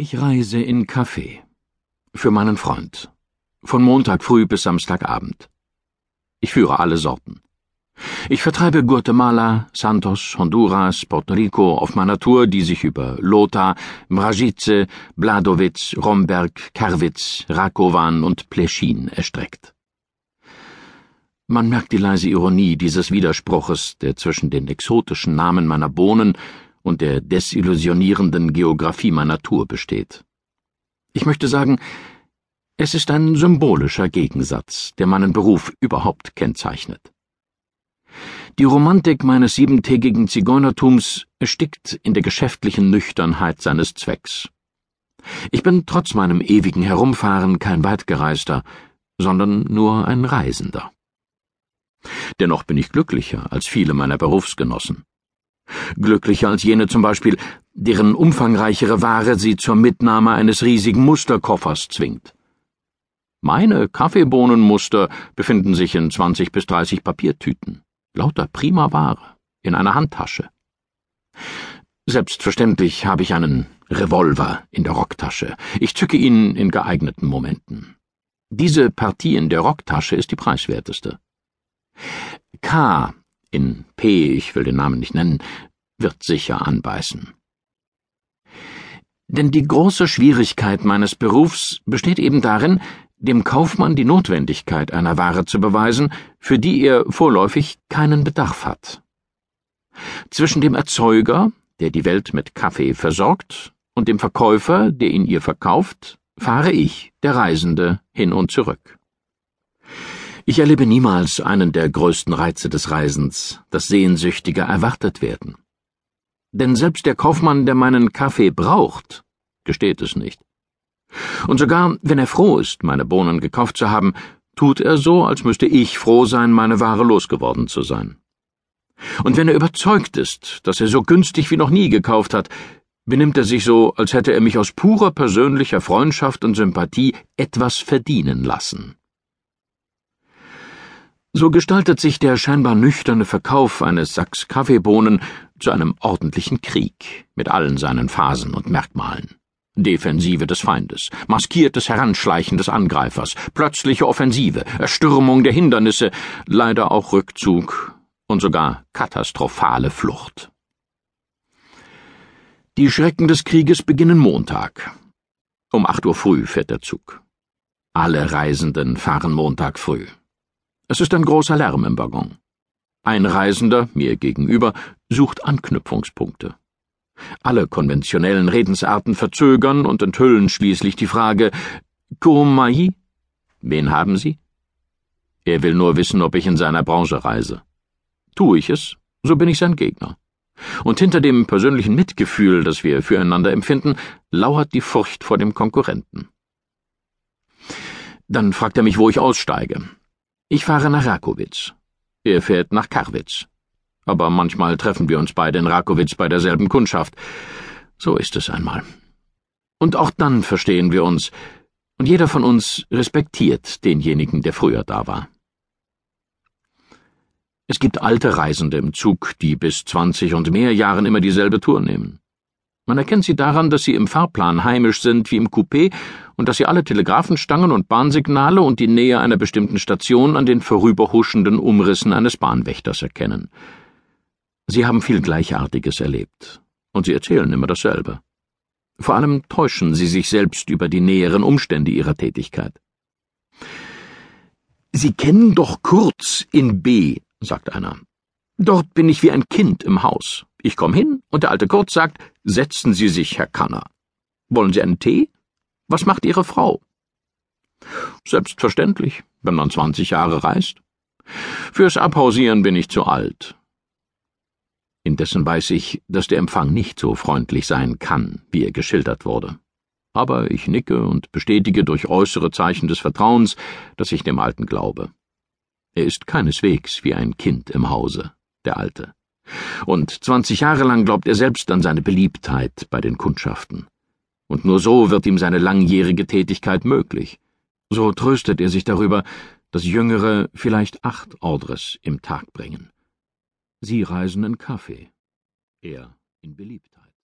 Ich reise in Café. Für meinen Freund. Von Montag früh bis Samstagabend. Ich führe alle Sorten. Ich vertreibe Guatemala, Santos, Honduras, Puerto Rico auf meiner Tour, die sich über Lota, Mrajice, Bladowitz, Romberg, Kerwitz, Rakowan und Pleschin erstreckt. Man merkt die leise Ironie dieses Widerspruches, der zwischen den exotischen Namen meiner Bohnen und der desillusionierenden Geographie meiner Tour besteht. Ich möchte sagen, es ist ein symbolischer Gegensatz, der meinen Beruf überhaupt kennzeichnet. Die Romantik meines siebentägigen Zigeunertums erstickt in der geschäftlichen Nüchternheit seines Zwecks. Ich bin trotz meinem ewigen Herumfahren kein Weitgereister, sondern nur ein Reisender. Dennoch bin ich glücklicher als viele meiner Berufsgenossen. Glücklicher als jene zum Beispiel, deren umfangreichere Ware sie zur Mitnahme eines riesigen Musterkoffers zwingt. Meine Kaffeebohnenmuster befinden sich in 20 bis 30 Papiertüten. Lauter prima Ware. In einer Handtasche. Selbstverständlich habe ich einen Revolver in der Rocktasche. Ich zücke ihn in geeigneten Momenten. Diese Partie in der Rocktasche ist die preiswerteste. K in P, ich will den Namen nicht nennen, wird sicher anbeißen. Denn die große Schwierigkeit meines Berufs besteht eben darin, dem Kaufmann die Notwendigkeit einer Ware zu beweisen, für die er vorläufig keinen Bedarf hat. Zwischen dem Erzeuger, der die Welt mit Kaffee versorgt, und dem Verkäufer, der ihn ihr verkauft, fahre ich, der Reisende, hin und zurück. Ich erlebe niemals einen der größten Reize des Reisens, das sehnsüchtiger erwartet werden. Denn selbst der Kaufmann, der meinen Kaffee braucht, gesteht es nicht. Und sogar wenn er froh ist, meine Bohnen gekauft zu haben, tut er so, als müsste ich froh sein, meine Ware losgeworden zu sein. Und wenn er überzeugt ist, dass er so günstig wie noch nie gekauft hat, benimmt er sich so, als hätte er mich aus purer persönlicher Freundschaft und Sympathie etwas verdienen lassen. So gestaltet sich der scheinbar nüchterne Verkauf eines Sacks Kaffeebohnen zu einem ordentlichen Krieg mit allen seinen Phasen und Merkmalen. Defensive des Feindes, maskiertes Heranschleichen des Angreifers, plötzliche Offensive, Erstürmung der Hindernisse, leider auch Rückzug und sogar katastrophale Flucht. Die Schrecken des Krieges beginnen Montag. Um acht Uhr früh fährt der Zug. Alle Reisenden fahren Montag früh. Es ist ein großer Lärm im Waggon. Ein Reisender, mir gegenüber, sucht Anknüpfungspunkte. Alle konventionellen Redensarten verzögern und enthüllen schließlich die Frage Kurumai? Wen haben Sie? Er will nur wissen, ob ich in seiner Branche reise. Tue ich es, so bin ich sein Gegner. Und hinter dem persönlichen Mitgefühl, das wir füreinander empfinden, lauert die Furcht vor dem Konkurrenten. Dann fragt er mich, wo ich aussteige. Ich fahre nach Rakowitz. Er fährt nach Karwitz aber manchmal treffen wir uns beide in Rakowitz bei derselben Kundschaft. So ist es einmal. Und auch dann verstehen wir uns, und jeder von uns respektiert denjenigen, der früher da war. Es gibt alte Reisende im Zug, die bis zwanzig und mehr Jahren immer dieselbe Tour nehmen. Man erkennt sie daran, dass sie im Fahrplan heimisch sind wie im Coupé und dass sie alle Telegrafenstangen und Bahnsignale und die Nähe einer bestimmten Station an den vorüberhuschenden Umrissen eines Bahnwächters erkennen. Sie haben viel Gleichartiges erlebt, und Sie erzählen immer dasselbe. Vor allem täuschen Sie sich selbst über die näheren Umstände Ihrer Tätigkeit. Sie kennen doch Kurz in B, sagt einer. Dort bin ich wie ein Kind im Haus. Ich komme hin, und der alte Kurz sagt, setzen Sie sich, Herr Kanner. Wollen Sie einen Tee? Was macht Ihre Frau? Selbstverständlich, wenn man zwanzig Jahre reist. Fürs Abhausieren bin ich zu alt. Indessen weiß ich, dass der Empfang nicht so freundlich sein kann, wie er geschildert wurde. Aber ich nicke und bestätige durch äußere Zeichen des Vertrauens, dass ich dem Alten glaube. Er ist keineswegs wie ein Kind im Hause, der Alte. Und zwanzig Jahre lang glaubt er selbst an seine Beliebtheit bei den Kundschaften. Und nur so wird ihm seine langjährige Tätigkeit möglich. So tröstet er sich darüber, dass Jüngere vielleicht acht Ordres im Tag bringen. Sie reisen in Kaffee, er in Beliebtheit.